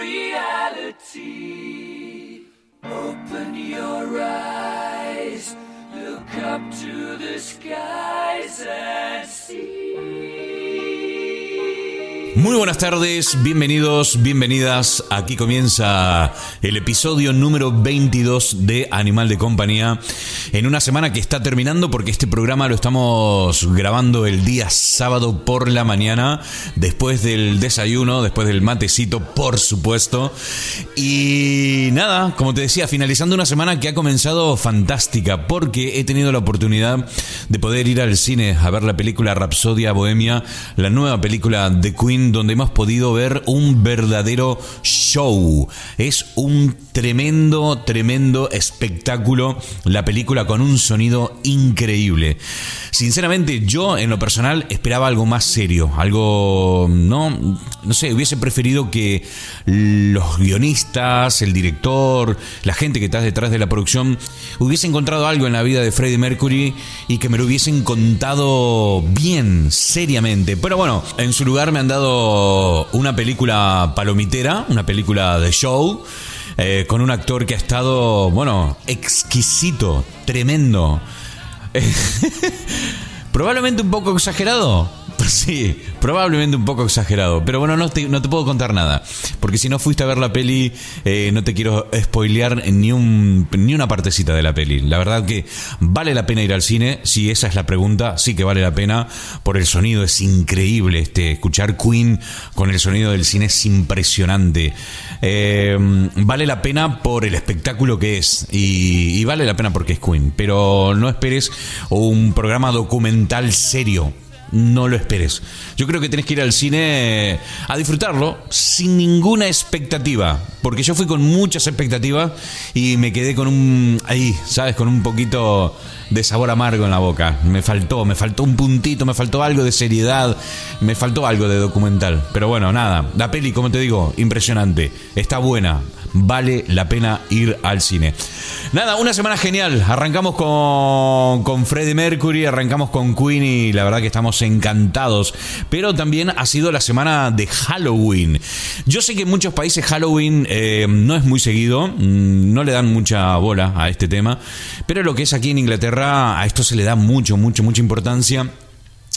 reality. Open your eyes, look up to the skies and Muy buenas tardes, bienvenidos, bienvenidas. Aquí comienza el episodio número 22 de Animal de Compañía. En una semana que está terminando porque este programa lo estamos grabando el día sábado por la mañana, después del desayuno, después del matecito, por supuesto. Y nada, como te decía, finalizando una semana que ha comenzado fantástica porque he tenido la oportunidad de poder ir al cine a ver la película Rapsodia Bohemia, la nueva película de Queen donde hemos podido ver un verdadero show. Es un tremendo, tremendo espectáculo la película con un sonido increíble. Sinceramente, yo en lo personal esperaba algo más serio, algo, no, no sé, hubiese preferido que los guionistas, el director, la gente que está detrás de la producción, hubiese encontrado algo en la vida de Freddie Mercury y que me lo hubiesen contado bien, seriamente. Pero bueno, en su lugar me han dado una película palomitera, una película de show. Eh, con un actor que ha estado, bueno, exquisito, tremendo. Probablemente un poco exagerado. Sí, probablemente un poco exagerado. Pero bueno, no te, no te puedo contar nada. Porque si no fuiste a ver la peli, eh, no te quiero spoilear ni, un, ni una partecita de la peli. La verdad que vale la pena ir al cine. Si esa es la pregunta, sí que vale la pena. Por el sonido es increíble. Este, escuchar Queen con el sonido del cine es impresionante. Eh, vale la pena por el espectáculo que es. Y, y vale la pena porque es Queen. Pero no esperes un programa documental serio no lo esperes. Yo creo que tenés que ir al cine a disfrutarlo sin ninguna expectativa. Porque yo fui con muchas expectativas y me quedé con un. ahí, ¿sabes? Con un poquito de sabor amargo en la boca. Me faltó, me faltó un puntito, me faltó algo de seriedad, me faltó algo de documental. Pero bueno, nada. La peli, como te digo, impresionante. Está buena vale la pena ir al cine. Nada, una semana genial. Arrancamos con, con Freddie Mercury, arrancamos con Queen y la verdad que estamos encantados. Pero también ha sido la semana de Halloween. Yo sé que en muchos países Halloween eh, no es muy seguido, mm, no le dan mucha bola a este tema, pero lo que es aquí en Inglaterra, a esto se le da mucho, mucho, mucha importancia.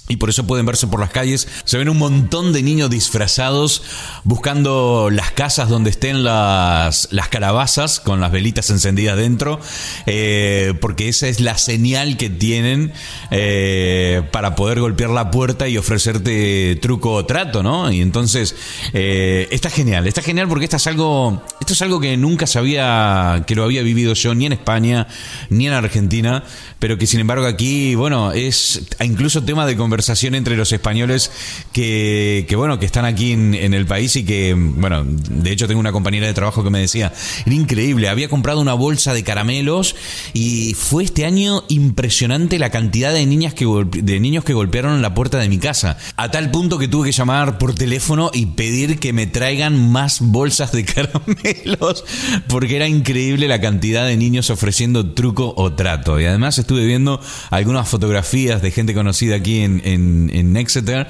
Y por eso pueden verse por las calles. Se ven un montón de niños disfrazados buscando las casas donde estén las, las calabazas con las velitas encendidas dentro. Eh, porque esa es la señal que tienen eh, para poder golpear la puerta y ofrecerte truco o trato, ¿no? Y entonces eh, está genial. Está genial porque esto es algo, esto es algo que nunca sabía que lo había vivido yo ni en España ni en Argentina. Pero que sin embargo aquí, bueno, es incluso tema de conversación conversación entre los españoles que, bueno, que están aquí en, el país y que, bueno, de hecho tengo una compañera de trabajo que me decía, era increíble, había comprado una bolsa de caramelos y fue este año impresionante la cantidad de niñas que de niños que golpearon la puerta de mi casa, a tal punto que tuve que llamar por teléfono y pedir que me traigan más bolsas de caramelos porque era increíble la cantidad de niños ofreciendo truco o trato. Y además estuve viendo algunas fotografías de gente conocida aquí en, en, Exeter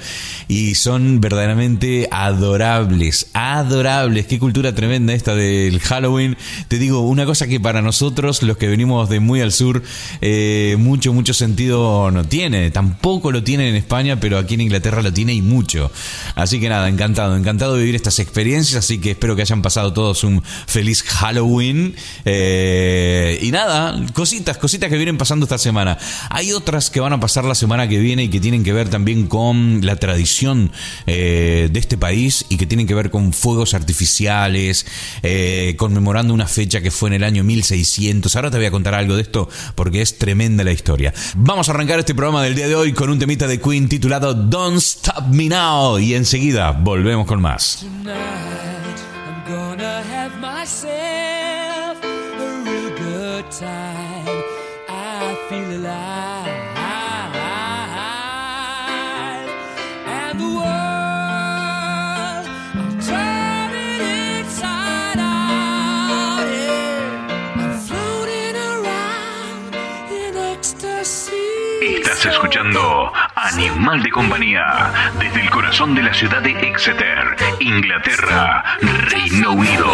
y son verdaderamente adorables, adorables. Qué cultura tremenda esta del Halloween. Te digo, una cosa que para nosotros, los que venimos de muy al sur, eh, mucho, mucho sentido no tiene. Tampoco lo tiene en España, pero aquí en Inglaterra lo tiene y mucho. Así que nada, encantado, encantado de vivir estas experiencias. Así que espero que hayan pasado todos un feliz Halloween. Eh, y nada, cositas, cositas que vienen pasando esta semana. Hay otras que van a pasar la semana que viene y que tienen que ver también con la tradición eh, de este país y que tienen que ver con fuegos artificiales, eh, conmemorando una fecha que fue en el año 1600. Ahora te voy a contar algo de esto porque es tremenda la historia. Vamos a arrancar este programa del día de hoy con un temita de Queen titulado Don't Stop Me Now y enseguida volvemos con más. Escuchando Animal de compañía, desde el corazón de la ciudad de Exeter, Inglaterra, Reino Unido.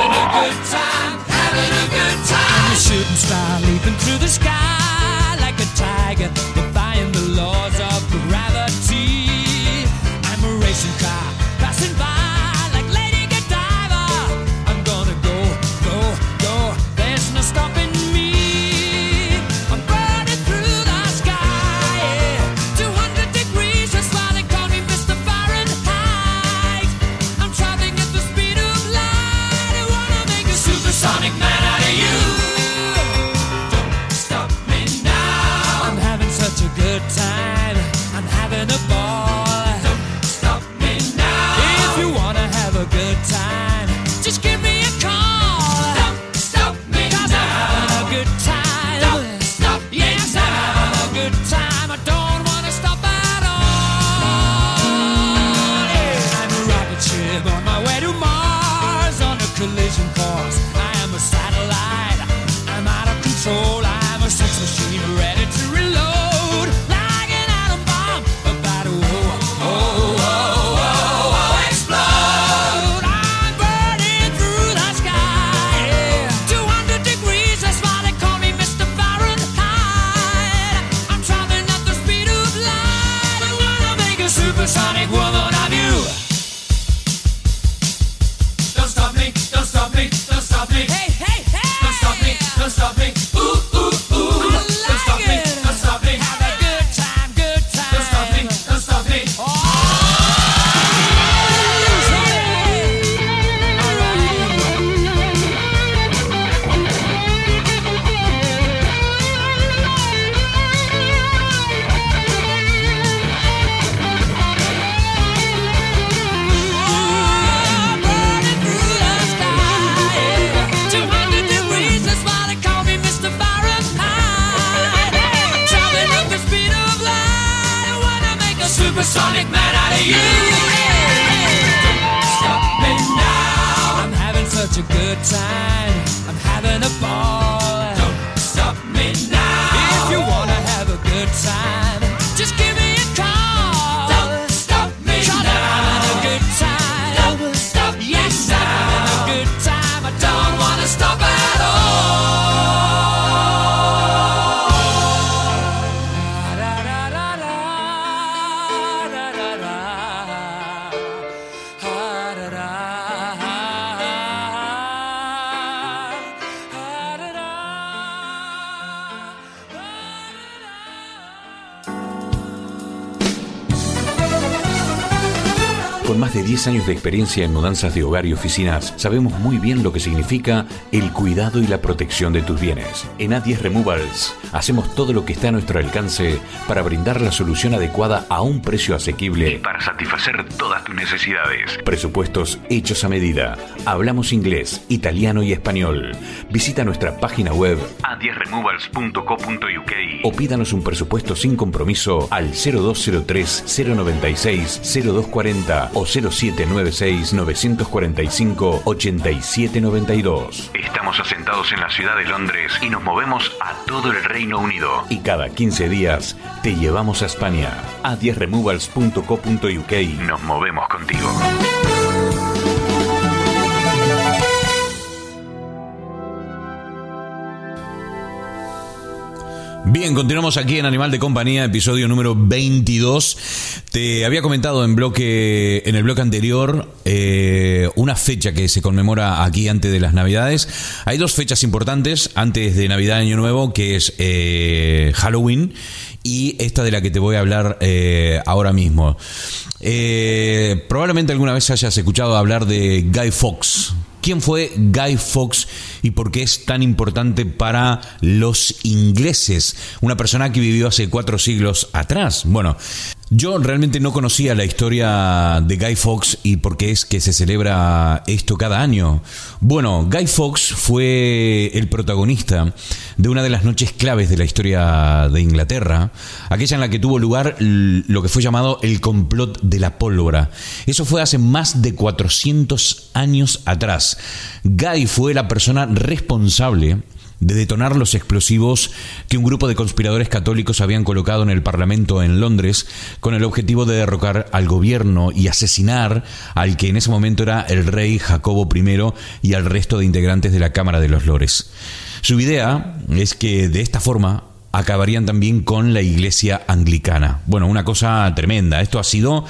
Con más de 10 años de experiencia en mudanzas de hogar y oficinas, sabemos muy bien lo que significa el cuidado y la protección de tus bienes. En A10 Removals hacemos todo lo que está a nuestro alcance para brindar la solución adecuada a un precio asequible y para satisfacer todas tus necesidades. Presupuestos hechos a medida. Hablamos inglés, italiano y español. Visita nuestra página web a10removals.co.uk o pídanos un presupuesto sin compromiso al 0203 096 0240 o 0796 945 8792. Estamos asentados en la ciudad de Londres y nos movemos a todo el Reino Unido. Y cada 15 días te llevamos a España. A 10removals.co.uk nos movemos contigo. Bien, continuamos aquí en Animal de Compañía, episodio número 22. Te había comentado en bloque, en el bloque anterior, eh, una fecha que se conmemora aquí antes de las Navidades. Hay dos fechas importantes antes de Navidad Año Nuevo, que es eh, Halloween y esta de la que te voy a hablar eh, ahora mismo. Eh, probablemente alguna vez hayas escuchado hablar de Guy Fawkes. ¿Quién fue Guy Fawkes y por qué es tan importante para los ingleses? Una persona que vivió hace cuatro siglos atrás. Bueno, yo realmente no conocía la historia de Guy Fawkes y por qué es que se celebra esto cada año. Bueno, Guy Fawkes fue el protagonista de una de las noches claves de la historia de Inglaterra, aquella en la que tuvo lugar lo que fue llamado el complot de la pólvora. Eso fue hace más de 400 años atrás. Guy fue la persona responsable de detonar los explosivos que un grupo de conspiradores católicos habían colocado en el Parlamento en Londres con el objetivo de derrocar al gobierno y asesinar al que en ese momento era el rey Jacobo I y al resto de integrantes de la Cámara de los Lores. Su idea es que de esta forma acabarían también con la iglesia anglicana. Bueno, una cosa tremenda. Esto ha sido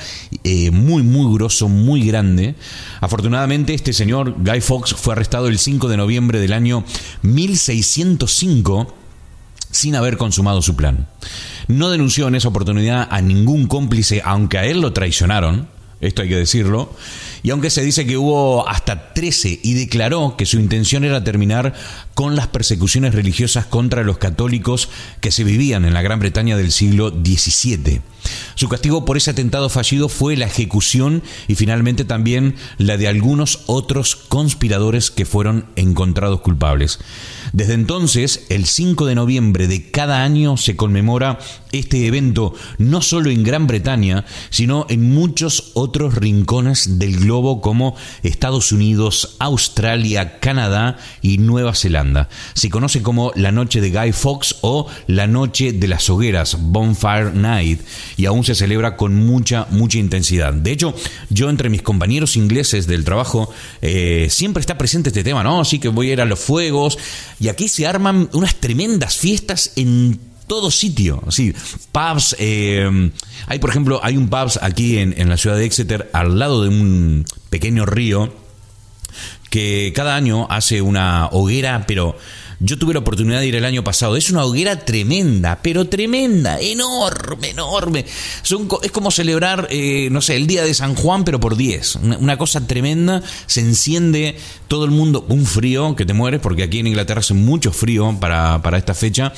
eh, muy, muy grosso, muy grande. Afortunadamente, este señor Guy Fawkes fue arrestado el 5 de noviembre del año 1605 sin haber consumado su plan. No denunció en esa oportunidad a ningún cómplice, aunque a él lo traicionaron, esto hay que decirlo, y aunque se dice que hubo hasta 13 y declaró que su intención era terminar con las persecuciones religiosas contra los católicos que se vivían en la Gran Bretaña del siglo XVII. Su castigo por ese atentado fallido fue la ejecución y finalmente también la de algunos otros conspiradores que fueron encontrados culpables. Desde entonces, el 5 de noviembre de cada año se conmemora este evento no solo en Gran Bretaña, sino en muchos otros rincones del globo como Estados Unidos, Australia, Canadá y Nueva Zelanda. Se conoce como la noche de Guy Fawkes o la noche de las hogueras, Bonfire Night, y aún se celebra con mucha, mucha intensidad. De hecho, yo entre mis compañeros ingleses del trabajo eh, siempre está presente este tema, ¿no? Así que voy a ir a los fuegos y aquí se arman unas tremendas fiestas en todo sitio, así, pubs, eh, hay por ejemplo, hay un pubs aquí en, en la ciudad de Exeter al lado de un pequeño río que cada año hace una hoguera, pero yo tuve la oportunidad de ir el año pasado. Es una hoguera tremenda, pero tremenda, enorme, enorme. es como celebrar, eh, no sé, el día de San Juan, pero por 10. Una, cosa tremenda. Se enciende todo el mundo. Un frío que te mueres, porque aquí en Inglaterra hace mucho frío para, para esta fecha.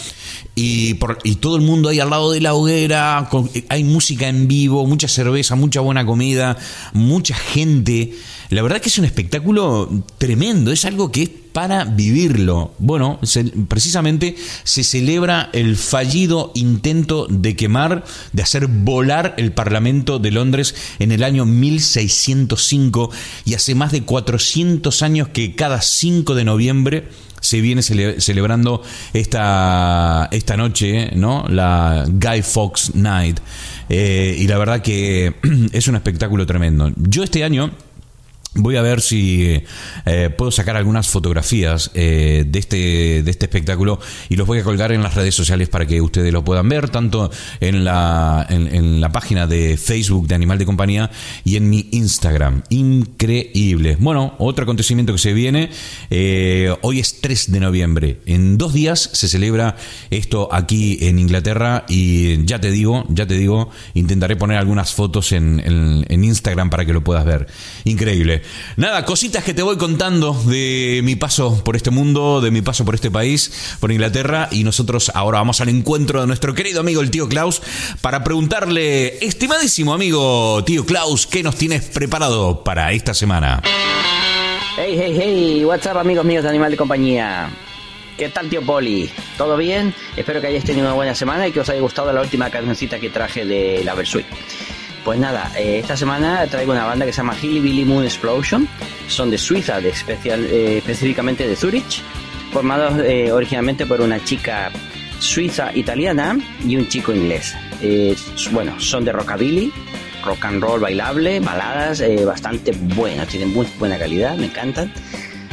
Y, por, y todo el mundo ahí al lado de la hoguera. hay música en vivo, mucha cerveza, mucha buena comida, mucha gente. La verdad que es un espectáculo tremendo, es algo que es para vivirlo. Bueno, precisamente se celebra el fallido intento de quemar, de hacer volar el Parlamento de Londres en el año 1605 y hace más de 400 años que cada 5 de noviembre se viene celebrando esta, esta noche, ¿no? La Guy Fawkes Night. Eh, y la verdad que es un espectáculo tremendo. Yo este año Voy a ver si eh, puedo sacar algunas fotografías eh, de, este, de este espectáculo y los voy a colgar en las redes sociales para que ustedes lo puedan ver, tanto en la, en, la página de Facebook de Animal de Compañía y en mi Instagram. Increíble. Bueno, otro acontecimiento que se viene, eh, hoy es 3 de noviembre. En dos días se celebra esto aquí en Inglaterra y ya te digo, ya te digo, intentaré poner algunas fotos en, en Instagram para que lo puedas ver. Increíble. Nada, cositas que te voy contando de mi paso por este mundo, de mi paso por este país, por Inglaterra. Y nosotros ahora vamos al encuentro de nuestro querido amigo el tío Klaus para preguntarle, estimadísimo amigo tío Klaus, ¿qué nos tienes preparado para esta semana? Hey, hey, hey, what's up amigos míos de Animal de Compañía. ¿Qué tal, tío Poli? ¿Todo bien? Espero que hayáis tenido una buena semana y que os haya gustado la última cancioncita que traje de la Versuit. Pues nada, eh, esta semana traigo una banda que se llama Hilly Billy Moon Explosion. Son de Suiza, de especial, eh, específicamente de Zurich, formados eh, originalmente por una chica suiza italiana y un chico inglés. bueno, son de rockabilly, rock and roll bailable, baladas bastante buenas, tienen muy buena calidad, me encantan.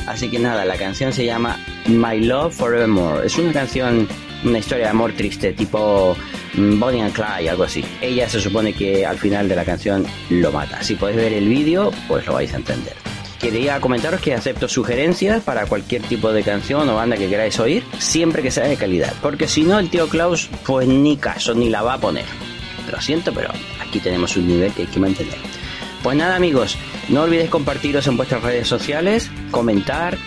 Así que nada, la canción se llama My Love Forevermore. Es una canción, una historia de amor triste, tipo Bonnie and Clyde, algo así. Ella se supone que al final de la canción lo mata. Si podéis ver el vídeo, pues lo vais a entender. Quería comentaros que acepto sugerencias para cualquier tipo de canción o banda que queráis oír, siempre que sea de calidad. Porque si no, el tío Klaus, pues ni caso, ni la va a poner. Lo siento, pero aquí tenemos un nivel que hay que mantener. Pues nada, amigos, no olvidéis compartiros en vuestras redes sociales, comentar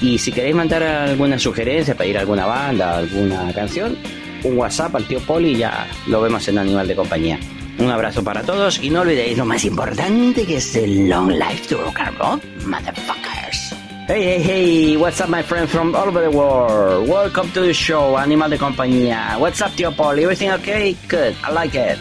y si queréis mandar alguna sugerencia, pedir alguna banda, alguna canción, un WhatsApp al tío Poli y ya lo vemos en Animal de Compañía. Un abrazo para todos y no olvidéis lo más importante que es el long life to rock and roll, motherfuckers. Hey, hey, hey, what's up, my friends from all over the world? Welcome to the show, Animal de Compañía. What's up, tío Poli? Everything okay? Good, I like it.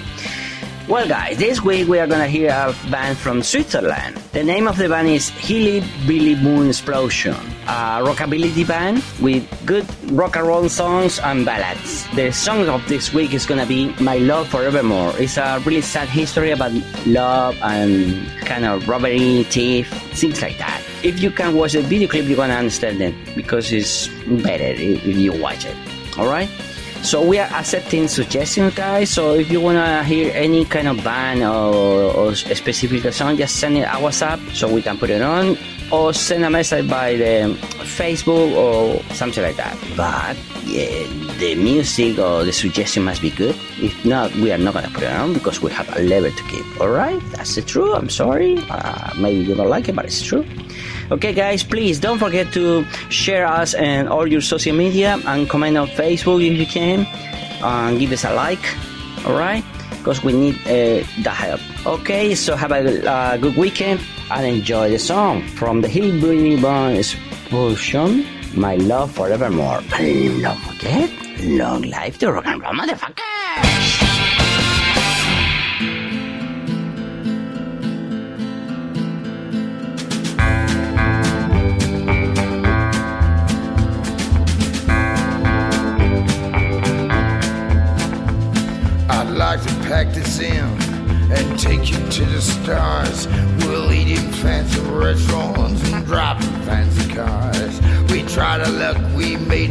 Well, guys, this week we are gonna hear a band from Switzerland. The name of the band is Hilly Billy Moon Explosion, a rockabilly band with good rock and roll songs and ballads. The song of this week is gonna be My Love Forevermore. It's a really sad history about love and kind of robbery, thief, things like that. If you can watch the video clip, you're gonna understand it because it's better if you watch it. Alright? So we are accepting suggestions, guys. So if you wanna hear any kind of band or, or specific song, just send it a WhatsApp so we can put it on, or send a message by the Facebook or something like that. But yeah, the music or the suggestion must be good. If not, we are not gonna put it on because we have a level to keep. All right, that's the truth. I'm sorry. Uh, maybe you don't like it, but it's true. Okay, guys, please don't forget to share us and all your social media and comment on Facebook if you can, and give us a like. All right, because we need uh, the help. Okay, so have a uh, good weekend and enjoy the song from the Hillbilly Band Explosion. My love forevermore. And don't forget, long life to rock and roll, motherfuckers!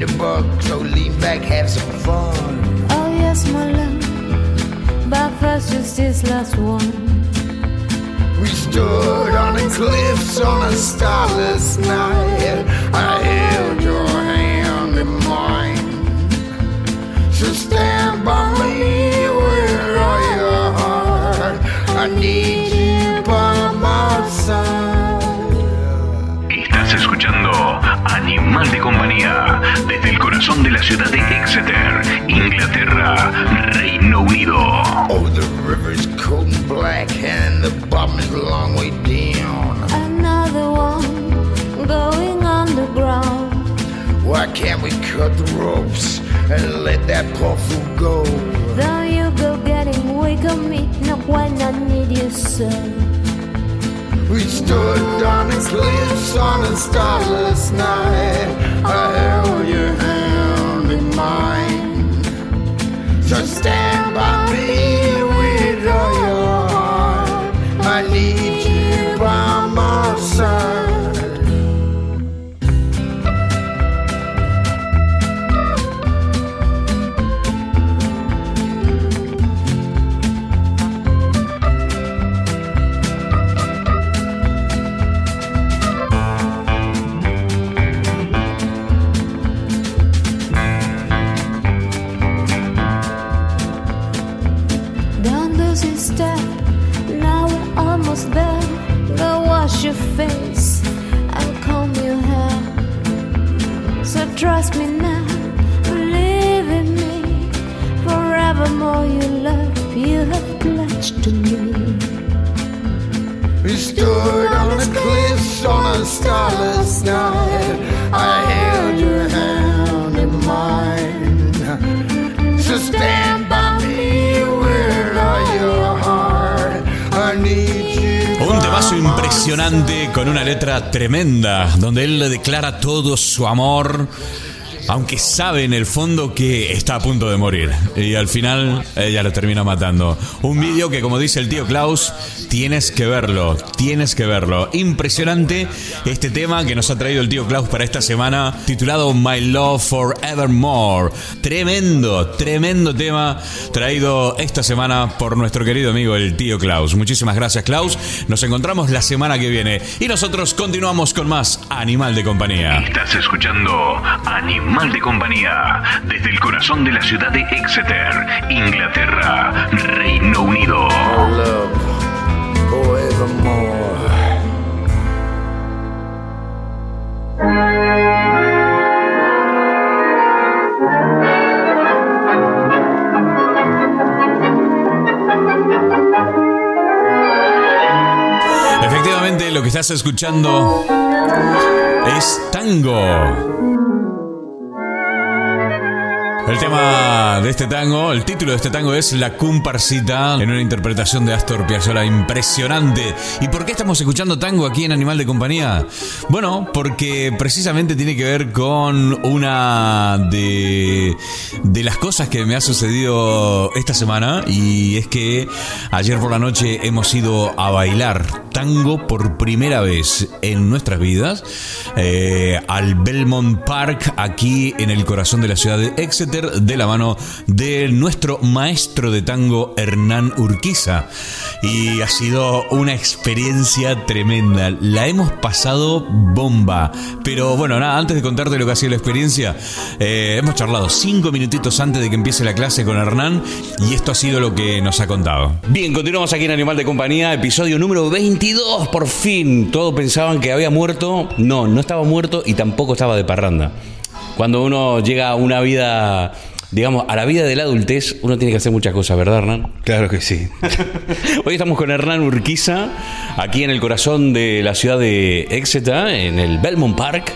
We made so lean back, have some fun. Oh yes, my love. But first, just this last one. We stood on the cliffs on a starless night. I held your hand in mine. So stand by me with all your heart. I need you Animal de Compañía desde el corazón de la ciudad de Exeter, Inglaterra, Reino Unido. Oh, the river's cold and black, and the bottom is a long way down. Another one going underground. Why can't we cut the ropes and let that poor fool go? Though you go getting weak on me, not when I need you so. We stood on its cliffs on a starless night. I held your hand in mine. So stand by me tremenda, donde él le declara todo su amor, aunque sabe en el fondo que está a punto de morir. Y al final ella lo termina matando. Un vídeo que, como dice el tío Klaus, tienes que verlo, tienes que verlo. Impresionante este tema que nos ha traído el tío Klaus para esta semana, titulado My Love Forevermore. Tremendo, tremendo tema traído esta semana por nuestro querido amigo el tío Klaus. Muchísimas gracias Klaus. Nos encontramos la semana que viene y nosotros continuamos con más Animal de Compañía. Estás escuchando Animal de Compañía desde el corazón de la ciudad de Exeter, Inglaterra, Reino Unido. Efectivamente, lo que estás escuchando es tango. El tema de este tango, el título de este tango es La Comparsita, en una interpretación de Astor Piazzolla impresionante. ¿Y por qué estamos escuchando tango aquí en Animal de Compañía? Bueno, porque precisamente tiene que ver con una de, las cosas que me ha sucedido esta semana y es que ayer por la noche hemos ido a bailar tango por primera vez en nuestras vidas eh, al Belmont Park aquí en el corazón de la ciudad de Exeter de la mano de nuestro maestro de tango Hernán Urquiza. Y ha sido una experiencia tremenda. La hemos pasado bomba. Pero bueno, nada, antes de contarte lo que ha sido la experiencia, eh, hemos charlado cinco minutitos antes de que empiece la clase con Hernán y esto ha sido lo que nos ha contado. Bien, continuamos aquí en Animal de Compañía, episodio número 22, por fin. Todos pensaban que había muerto. No, no estaba muerto y tampoco estaba de parranda. Cuando uno llega a una vida, digamos, a la vida de la adultez, uno tiene que hacer muchas cosas, ¿verdad, Hernán? Claro que sí. Hoy estamos con Hernán Urquiza, aquí en el corazón de la ciudad de Exeter, en el Belmont Park,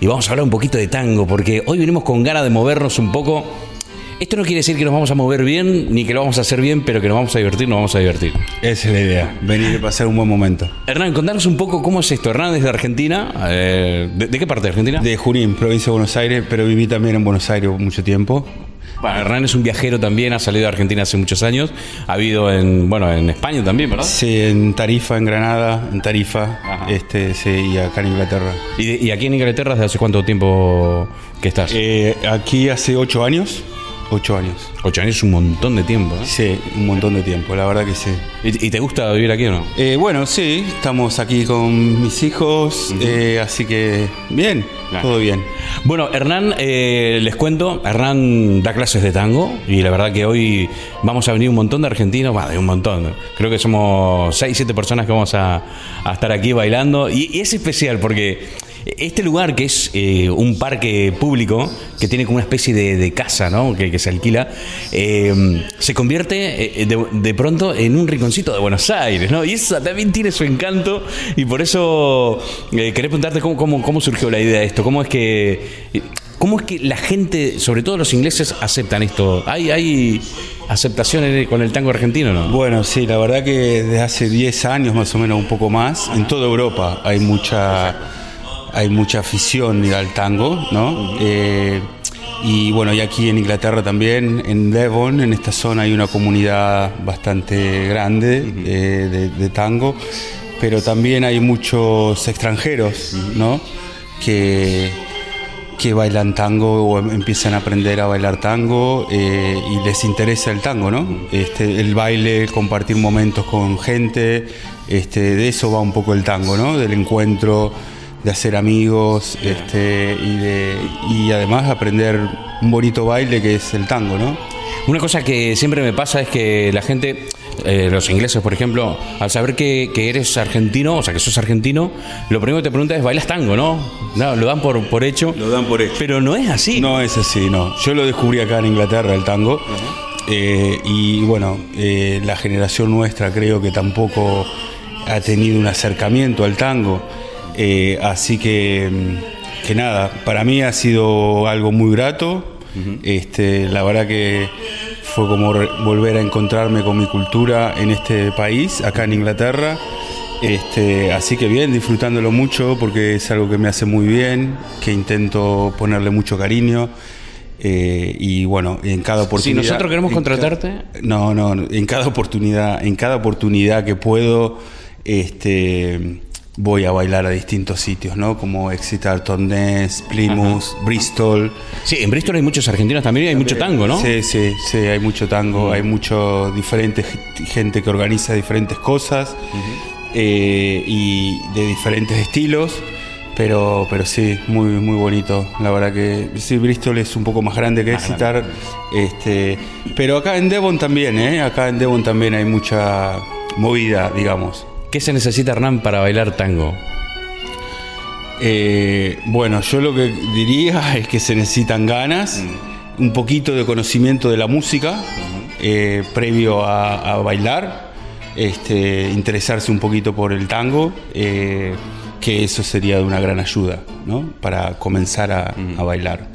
y vamos a hablar un poquito de tango, porque hoy venimos con ganas de movernos un poco. Esto no quiere decir que nos vamos a mover bien, ni que lo vamos a hacer bien, pero que nos vamos a divertir, nos vamos a divertir. Esa es la idea, venir y pasar un buen momento. Hernán, contanos un poco cómo es esto. Hernán es de Argentina. eh, ¿de, de qué parte de Argentina? De Junín, provincia de Buenos Aires, pero viví también en Buenos Aires mucho tiempo. Bueno, Hernán es un viajero también, ha salido de Argentina hace muchos años. Ha vivido en, bueno, en España también, ¿verdad? Sí, en Tarifa, en Granada, en Tarifa, Ajá. este, sí, y acá en Inglaterra. ¿Y, de- y aquí en Inglaterra desde hace cuánto tiempo que estás? Eh, aquí hace ocho años, ocho años. Ocho años es un montón de tiempo. ¿eh? Sí, un montón de tiempo, la verdad que sí. ¿Y, y te gusta vivir aquí o no? Eh, bueno, sí, estamos aquí con mis hijos, eh, así que bien, Claro. todo bien. Bueno, Hernán, eh, les cuento, Hernán da clases de tango y la verdad que hoy vamos a venir un montón de argentinos, bueno, hay un montón, creo que somos 6, 7 personas que vamos a, a estar aquí bailando y, y es especial porque este lugar que es eh, un parque público que tiene como una especie de, casa, ¿no? Que, se alquila, eh, se convierte eh, de, pronto en un rinconcito de Buenos Aires, ¿no? Y eso también tiene su encanto y por eso quería preguntarte cómo, cómo, cómo surgió la idea de esto, cómo es que... ¿Cómo es que la gente, sobre todo los ingleses, aceptan esto? ¿Hay, hay aceptaciones con el tango argentino no? Bueno, sí, la verdad que desde hace 10 años más o menos, un poco más, en toda Europa hay mucha, hay mucha afición al tango, ¿no? Eh, y bueno, y aquí en Inglaterra también, en Devon, en esta zona hay una comunidad bastante grande eh, de, de tango, pero también hay muchos extranjeros, ¿no? Que, que bailan tango o em- empiezan a aprender a bailar tango eh, y les interesa el tango, ¿no? Este, el baile, compartir momentos con gente, este, de eso va un poco el tango, ¿no? Del encuentro, de hacer amigos, este, y, de, y además aprender un bonito baile que es el tango, ¿no? Una cosa que siempre me pasa es que la gente, eh, los ingleses por ejemplo, al saber que, que eres argentino, o sea que sos argentino, lo primero que te preguntan es, ¿bailas tango, no? No, lo dan por, por hecho. Lo dan por hecho. Pero no es así. No es así, no. Yo lo descubrí acá en Inglaterra, el tango. Eh, y bueno, eh, la generación nuestra creo que tampoco ha tenido un acercamiento al tango. Eh, así que, que nada, para mí ha sido algo muy grato. este, la verdad que fue como volver a encontrarme con mi cultura en este país, acá en Inglaterra. Este, así que bien, disfrutándolo mucho porque es algo que me hace muy bien, que intento ponerle mucho cariño. eh, y bueno, en cada oportunidad. nosotros queremos contratarte. no, no, no, en cada oportunidad, en cada oportunidad que puedo, este, voy a bailar a distintos sitios, ¿no? Como Exeter, Torness, Plymouth, Bristol. Sí, en Bristol hay muchos argentinos también y hay mucho tango, ¿no? Sí, sí, sí, hay mucho tango, hay mucho diferente gente que organiza diferentes cosas eh, y de diferentes estilos. Pero, pero sí, muy, muy bonito. La verdad que sí, Bristol es un poco más grande que Exeter. Este, pero acá en Devon también, ¿eh? Acá en Devon también hay mucha movida, digamos. ¿Qué se necesita, Hernán, para bailar tango? Eh, bueno, yo lo que diría es que se necesitan ganas, un poquito de conocimiento de la música eh, previo a, a bailar, este, interesarse un poquito por el tango, eh, que eso sería de una gran ayuda ¿no? para comenzar a, a bailar.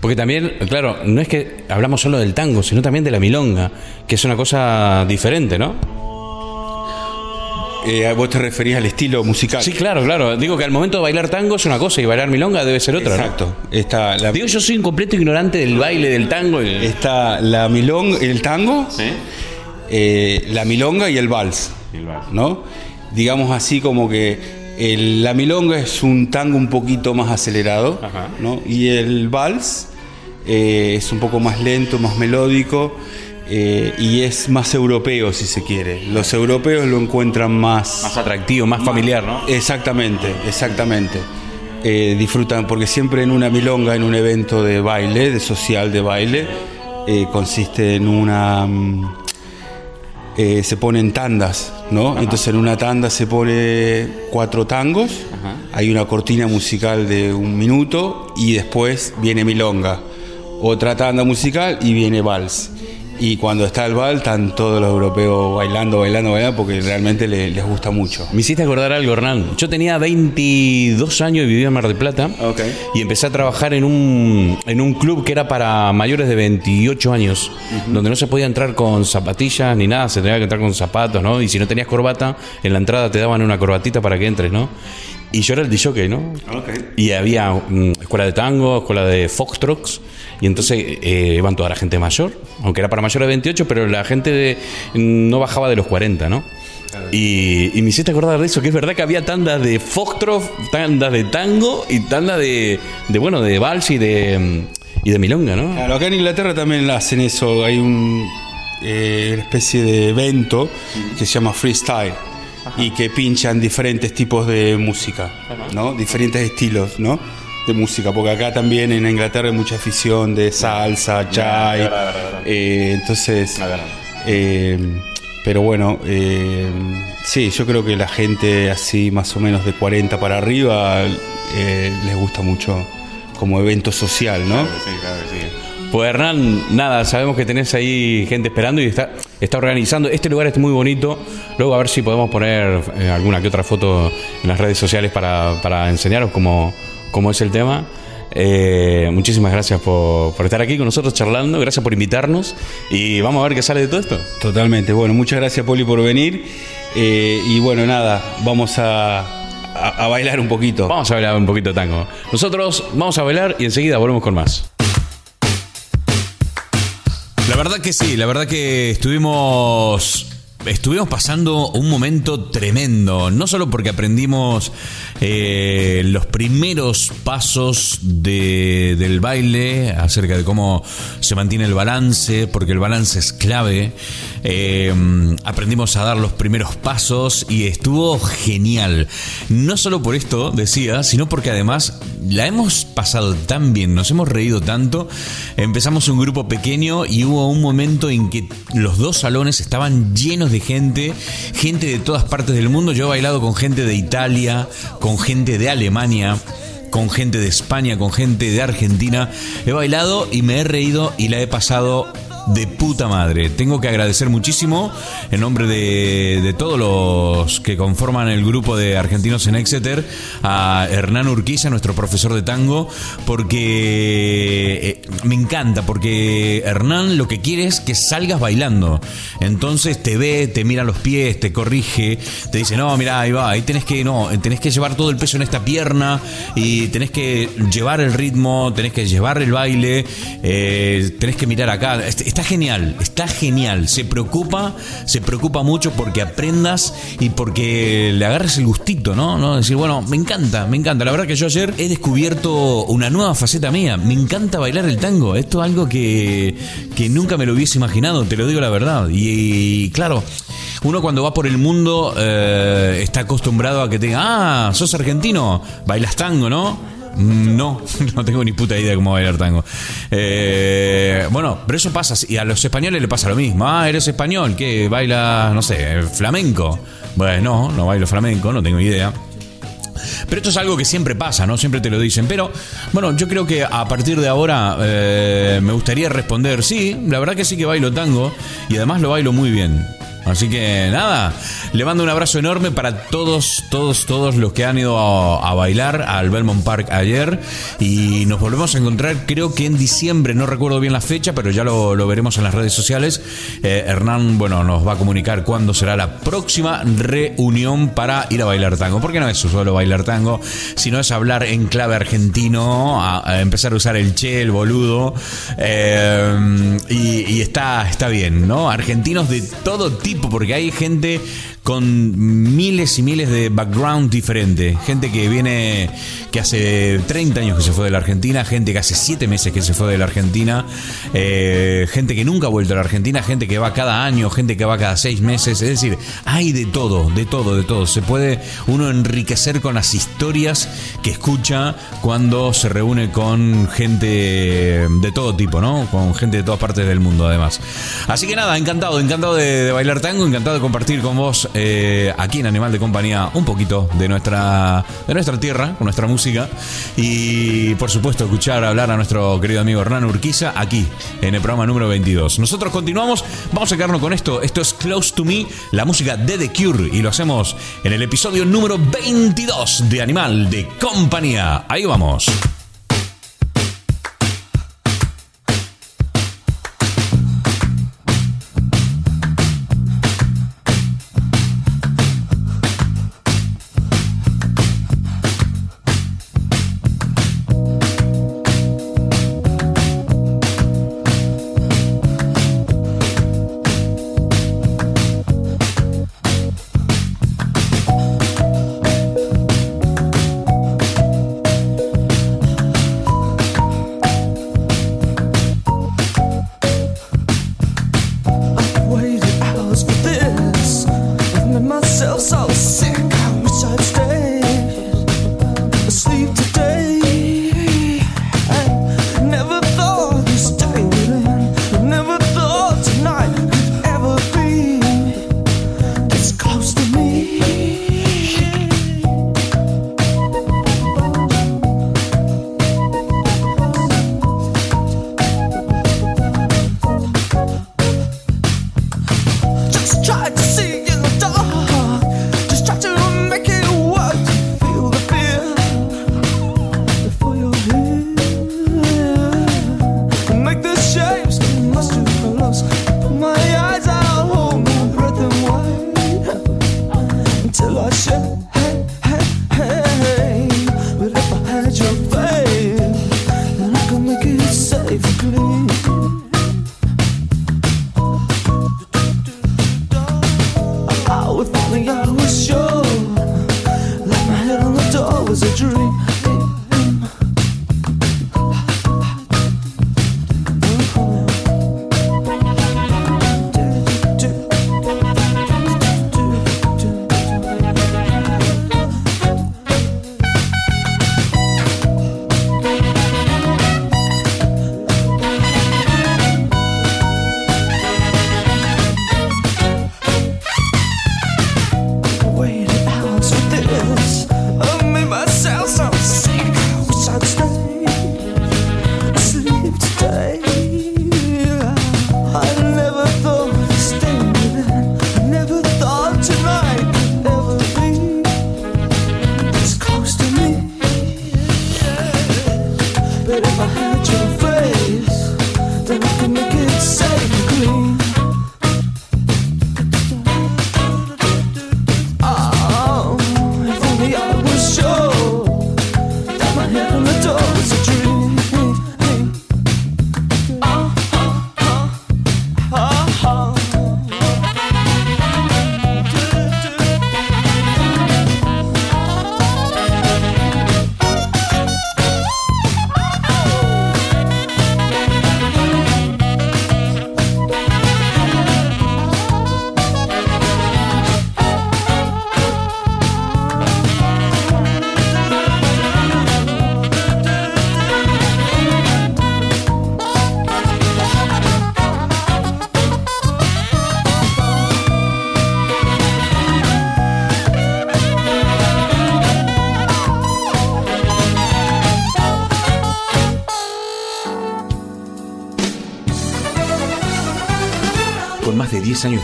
Porque también, claro, no es que hablamos solo del tango, sino también de la milonga, que es una cosa diferente, ¿no? Eh, vos te referís al estilo musical. Sí, claro, claro. Digo que al momento de bailar tango es una cosa y bailar milonga debe ser otra, ¿no? Exacto. Está la, Digo, yo soy un completo ignorante del baile del tango. y- está la milonga, el tango, eh, la milonga y el vals. ¿No? Digamos así como que el- la milonga es un tango un poquito más acelerado, Ajá. ¿no? Y el vals eh, es un poco más lento, más melódico. Eh, y es más europeo si se quiere. Los europeos lo encuentran más, Más atractivo, más familiar, ¿no? Exactamente, exactamente. Eh, disfrutan, porque siempre en una milonga, en un evento de baile, de social de baile, eh, consiste en una... mm, eh, se ponen tandas, ¿no? Entonces en una tanda se pone cuatro tangos, hay una cortina musical de un minuto y después viene milonga. Otra tanda musical y viene vals. Y cuando está el vals están todos los europeos bailando, bailando, bailando, porque realmente le- les gusta mucho. Me hiciste acordar algo, Hernán. Yo tenía 22 años y vivía en Mar del Plata. Ok. Y empecé a trabajar en un, en un club que era para mayores de 28 años, donde no se podía entrar con zapatillas ni nada, se tenía que entrar con zapatos, ¿no? Y si no tenías corbata, en la entrada te daban una corbatita para que entres, ¿no? Y yo era el DJ, ¿no? Y había mm, escuela de tango, escuela de foxtrots, y entonces eh, iban toda la gente mayor, aunque era para mayores de 28, pero la gente de- no bajaba de los 40, ¿no? Y, y me hiciste acordar de eso, que es verdad que había tandas de foxtrot, tandas de tango y tandas de, de, bueno, de vals y de, mm, y de milonga, ¿no? Claro, acá en Inglaterra también hacen eso. Hay un, eh, una especie de evento que se llama freestyle y que pinchan diferentes tipos de música, ¿no? Diferentes estilos, ¿no? De música, porque acá también en Inglaterra hay mucha afición de salsa, chai. eh, entonces, eh, pero bueno, eh, sí, yo creo que la gente así más o menos de 40 para arriba eh, les gusta mucho como evento social, ¿no? Pues Hernán, nada, sabemos que tenés ahí gente esperando y está, está organizando. Este lugar es muy bonito. Luego a ver si podemos poner eh, alguna que otra foto en las redes sociales para, para enseñaros cómo, cómo es el tema. Eh, muchísimas gracias por, por estar aquí con nosotros charlando, gracias por invitarnos y vamos a ver qué sale de todo esto. Totalmente. Bueno, muchas gracias Poli por venir. Eh, y bueno, nada, vamos a, a- a bailar un poquito. Vamos a bailar un poquito tango. Nosotros vamos a bailar y enseguida volvemos con más. La verdad que sí, la verdad que estuvimos estuvimos pasando un momento tremendo, no solo porque aprendimos eh, los primeros pasos de- del baile acerca de cómo se mantiene el balance, porque el balance es clave, eh, aprendimos a dar los primeros pasos y estuvo genial. No solo por esto, decía, sino porque además la hemos pasado tan bien, nos hemos reído tanto, empezamos un grupo pequeño y hubo un momento en que los dos salones estaban llenos de gente, gente de todas partes del mundo. Yo he bailado con gente de Italia, con gente de Alemania. Con gente de España, con gente de Argentina. He bailado y me he reído y la he pasado de puta madre. Tengo que agradecer muchísimo en nombre de, de todos los que conforman el grupo de argentinos en Exeter a Hernán Urquiza, nuestro profesor de tango, porque eh, me encanta, porque Hernán lo que quiere es que salgas bailando. Entonces te ve, te mira los pies, te corrige, te dice, no, mira, ahí va, ahí tenés que, no, tenés que llevar todo el peso en esta pierna y tenés que llevar el ritmo, tenés que llevar el baile, eh, tenés que mirar acá. Est- Está genial, está genial. Se preocupa, se preocupa mucho porque aprendas y porque le agarres el gustito, ¿no? ¿no? Decir, bueno, me encanta, me encanta. La verdad que yo ayer he descubierto una nueva faceta mía. Me encanta bailar el tango. Esto es algo que, que nunca me lo hubiese imaginado, te lo digo la verdad. Y, claro, uno cuando va por el mundo eh, está acostumbrado a que te diga, ah, sos argentino, bailas tango, ¿no? No, no tengo ni puta idea de cómo bailar tango. Eh, bueno, pero eso pasa, y a los españoles le pasa lo mismo. Ah, eres español, que baila, no sé, flamenco. Bueno, no, no bailo flamenco, no tengo idea. Pero esto es algo que siempre pasa, ¿no? Siempre te lo dicen. Pero, bueno, yo creo que a partir de ahora eh, me gustaría responder, sí, la verdad que sí que bailo tango y además lo bailo muy bien. Así que nada, le mando un abrazo enorme para todos, todos, todos los que han ido a, bailar al Belmont Park ayer. Y nos volvemos a encontrar, creo que en diciembre, no recuerdo bien la fecha, pero ya lo, veremos en las redes sociales. Eh, Hernán, bueno, nos va a comunicar cuándo será la próxima reunión para ir a bailar tango. Porque no es solo bailar tango, sino es hablar en clave argentino, empezar a usar el che, el boludo. eh, y, y está, está bien, ¿no? Argentinos de todo tipo, porque hay gente con miles y miles de background diferentes. Gente que viene, que hace 30 años que se fue de la Argentina, gente que hace 7 meses que se fue de la Argentina, eh, gente que nunca ha vuelto a la Argentina, gente que va cada año, gente que va cada 6 meses. Es decir, hay de todo, de todo, de todo. Se puede uno enriquecer con las historias que escucha cuando se reúne con gente de todo tipo, ¿no? Con gente de todas partes del mundo, además. Así que nada, encantado, encantado de bailar tango, encantado de compartir con vos eh, aquí en Animal de Compañía un poquito de nuestra, de nuestra tierra, con nuestra música. Y por supuesto, escuchar hablar a nuestro querido amigo Hernán Urquiza aquí en el programa número 22. Nosotros continuamos, vamos a quedarnos con esto. Esto es Close to Me, la música de The Cure. Y lo hacemos en el episodio número 22 de Animal de Compañía. Ahí vamos.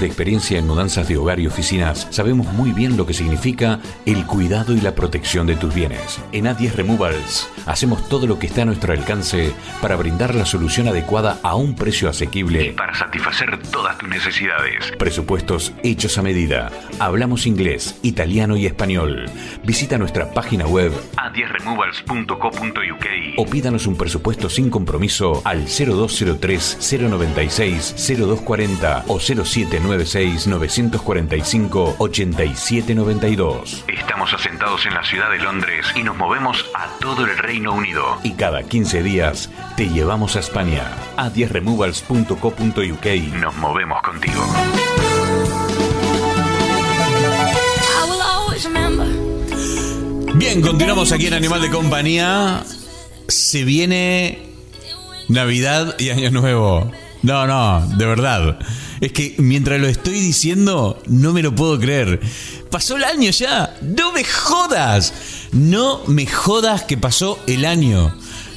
De 10 años de experiencia en mudanzas de hogar y oficinas, sabemos muy bien lo que significa el cuidado y la protección de tus bienes. En A10 Removals hacemos todo lo que está a nuestro alcance para brindar la solución adecuada a un precio asequible y para satisfacer todas tus necesidades. Presupuestos hechos a medida. Hablamos inglés, italiano y español. Visita nuestra página web a10removals.co.uk o pídanos un presupuesto sin compromiso al 0203 096 0240 o 0796 945 8792. Estamos asentados en la ciudad de Londres y nos movemos a todo el Reino Unido. Y cada 15 días te llevamos a España. a10removals.co.uk nos movemos contigo. Bien, continuamos aquí en Animal de Compañía. Se viene Navidad y Año Nuevo. No, no, de verdad. Es que mientras lo estoy diciendo, no me lo puedo creer. Pasó el año ya. No me jodas. No me jodas que pasó el año.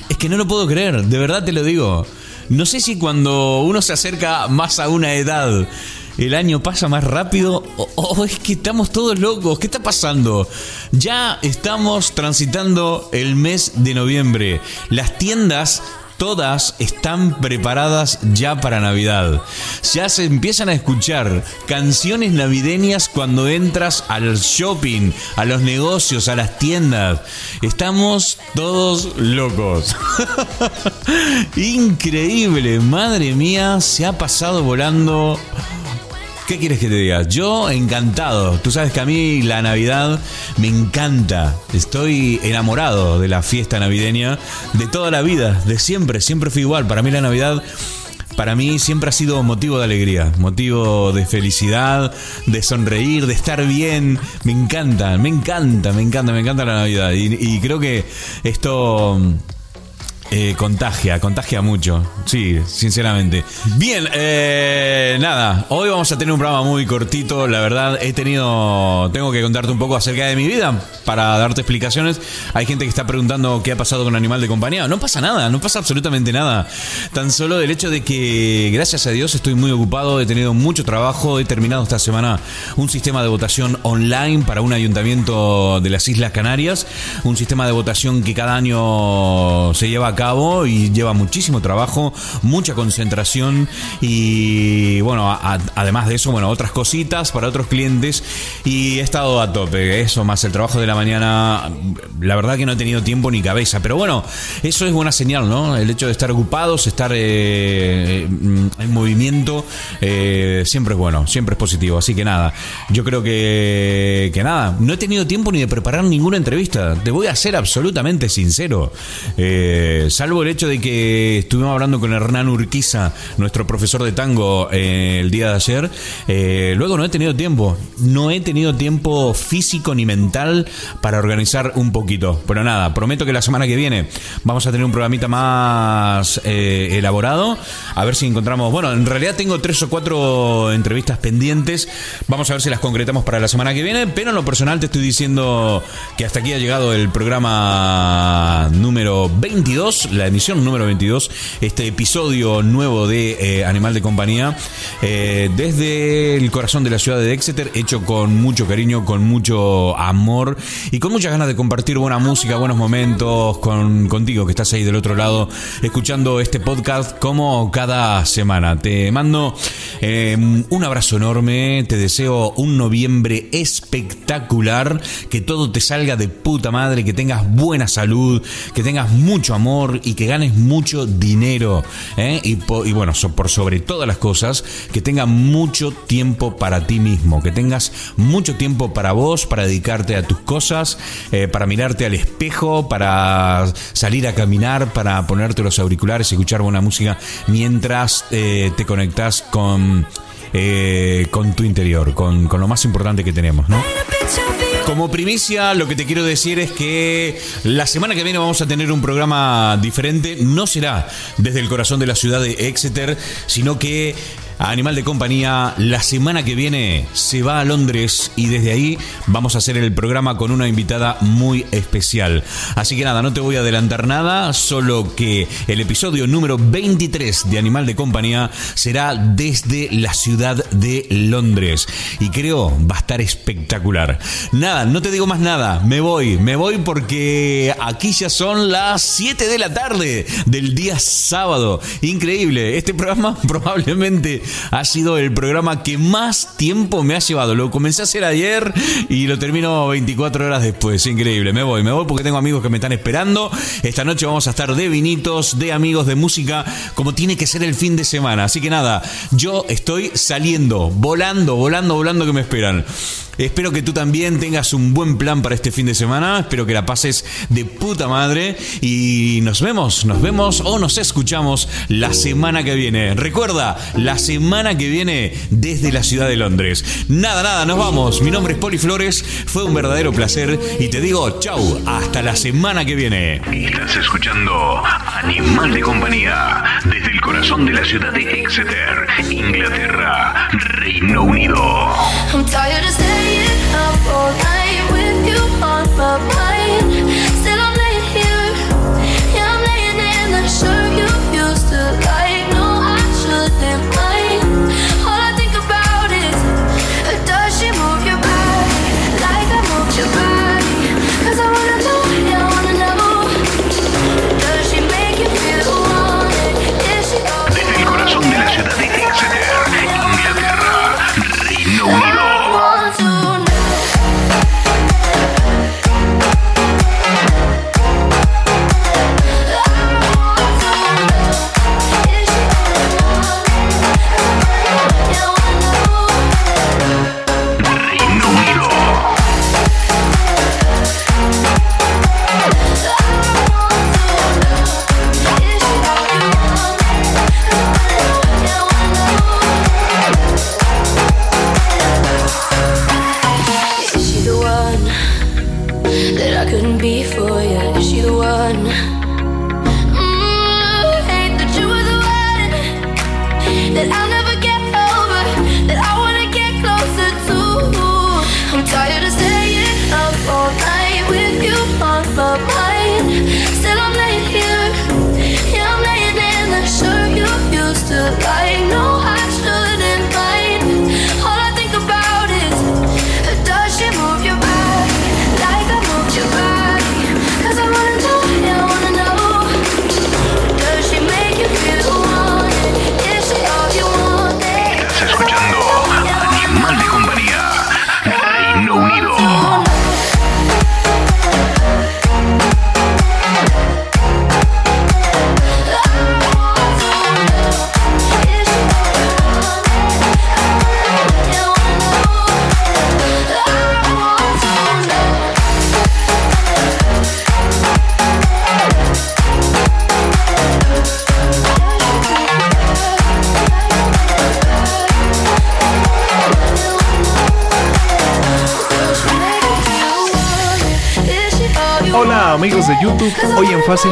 Es que no lo puedo creer, de verdad te lo digo. No sé si cuando uno se acerca más a una edad, el año pasa más rápido o, es que estamos todos locos. ¿Qué está pasando? Ya estamos transitando el mes de noviembre. Las tiendas todas están preparadas ya para Navidad. Ya se empiezan a escuchar canciones navideñas cuando entras al shopping, a los negocios, a las tiendas. Estamos todos locos. Increíble, madre mía, se ha pasado volando. ¿Qué quieres que te diga? Yo encantado. Tú sabes que a mí la Navidad me encanta. Estoy enamorado de la fiesta navideña de toda la vida, de siempre. Siempre fui igual. Para mí la Navidad para mí siempre ha sido motivo de alegría, motivo de felicidad, de sonreír, de estar bien. Me encanta, me encanta, me encanta, me encanta la Navidad. Y, y creo que esto eh, contagia, contagia mucho. Sí, sinceramente. Bien, eh, nada, hoy vamos a tener un programa muy cortito. La verdad, he tenido. Tengo que contarte un poco acerca de mi vida para darte explicaciones. Hay gente que está preguntando qué ha pasado con Animal de Compañía. No pasa nada, no pasa absolutamente nada. Tan solo del hecho de que, gracias a Dios, estoy muy ocupado. He tenido mucho trabajo. He terminado esta semana un sistema de votación online para un ayuntamiento de las Islas Canarias. Un sistema de votación que cada año se lleva a cabo y lleva muchísimo trabajo, mucha concentración y bueno, además de eso, bueno, otras cositas para otros clientes y he estado a tope, eso más el trabajo de la mañana, la verdad que no he tenido tiempo ni cabeza, pero bueno, eso es buena señal, ¿no? El hecho de estar ocupados, estar eh, en movimiento, eh, siempre es bueno, siempre es positivo, así que nada, yo creo que, que nada, no he tenido tiempo ni de preparar ninguna entrevista, te voy a ser absolutamente sincero. Eh, salvo el hecho de que estuvimos hablando con Hernán Urquiza, nuestro profesor de tango, eh, el día de ayer. eh, luego no he tenido tiempo. No he tenido tiempo físico ni mental para organizar un poquito. Pero nada, prometo que la semana que viene vamos a tener un programita más eh, elaborado. A ver si encontramos. Bueno, en realidad tengo tres o cuatro entrevistas pendientes. Vamos a ver si las concretamos para la semana que viene. Pero en lo personal te estoy diciendo que hasta aquí ha llegado el programa número 22, la emisión número 22, este episodio nuevo de eh, Animal de Compañía, eh, desde el corazón de la ciudad de Exeter, hecho con mucho cariño, con mucho amor y con muchas ganas de compartir buena música, buenos momentos con, contigo que estás ahí del otro lado, escuchando este podcast como cada semana. Te mando eh, un abrazo enorme, te deseo un noviembre espectacular, que todo te salga de puta madre, que tengas buena salud, que tengas mucho amor y que ganes mucho dinero. ¿eh? Y, bueno, por sobre todas las cosas, que tengas mucho tiempo para ti mismo, que tengas mucho tiempo para vos, para dedicarte a tus cosas, eh, para mirarte al espejo, para salir a caminar, para ponerte los auriculares y escuchar buena música mientras eh, te conectas con... con tu interior, con, con lo más importante que tenemos, ¿no? Como primicia, lo que te quiero decir es que la semana que viene vamos a tener un programa diferente. No será desde el corazón de la ciudad de Exeter, sino que Animal de Compañía la semana que viene se va a Londres y desde ahí vamos a hacer el programa con una invitada muy especial. Así que nada, no te voy a adelantar nada, solo que el episodio número 23 de Animal de Compañía será desde la ciudad de Londres y creo va a estar espectacular. Nada, no te digo más nada, me voy, me voy porque aquí ya son las 7 de la tarde del día sábado. Increíble, este programa probablemente ha sido el programa que más tiempo me ha llevado. Lo comencé a hacer ayer y lo termino 24 horas después. Increíble, me voy, me voy porque tengo amigos que me están esperando. Esta noche vamos a estar de vinitos, de amigos, de música, como tiene que ser el fin de semana. Así que nada, yo estoy saliendo, volando, volando, volando que me esperan. Espero que tú también tengas un buen plan para este fin de semana. Espero que la pases de puta madre. Y nos vemos, nos vemos o nos escuchamos la semana que viene. Recuerda, la semana que viene desde la ciudad de Londres. Nada, nada, nos vamos. Mi nombre es Poli Flores. Fue un verdadero placer. Y te digo, chau, hasta la semana que viene. Estás escuchando Animal de Compañía desde el corazón de la ciudad de Exeter, Inglaterra, Reino Unido. I'm tired of staying up all night with you on my mind. Amigos de YouTube, hoy en Fácil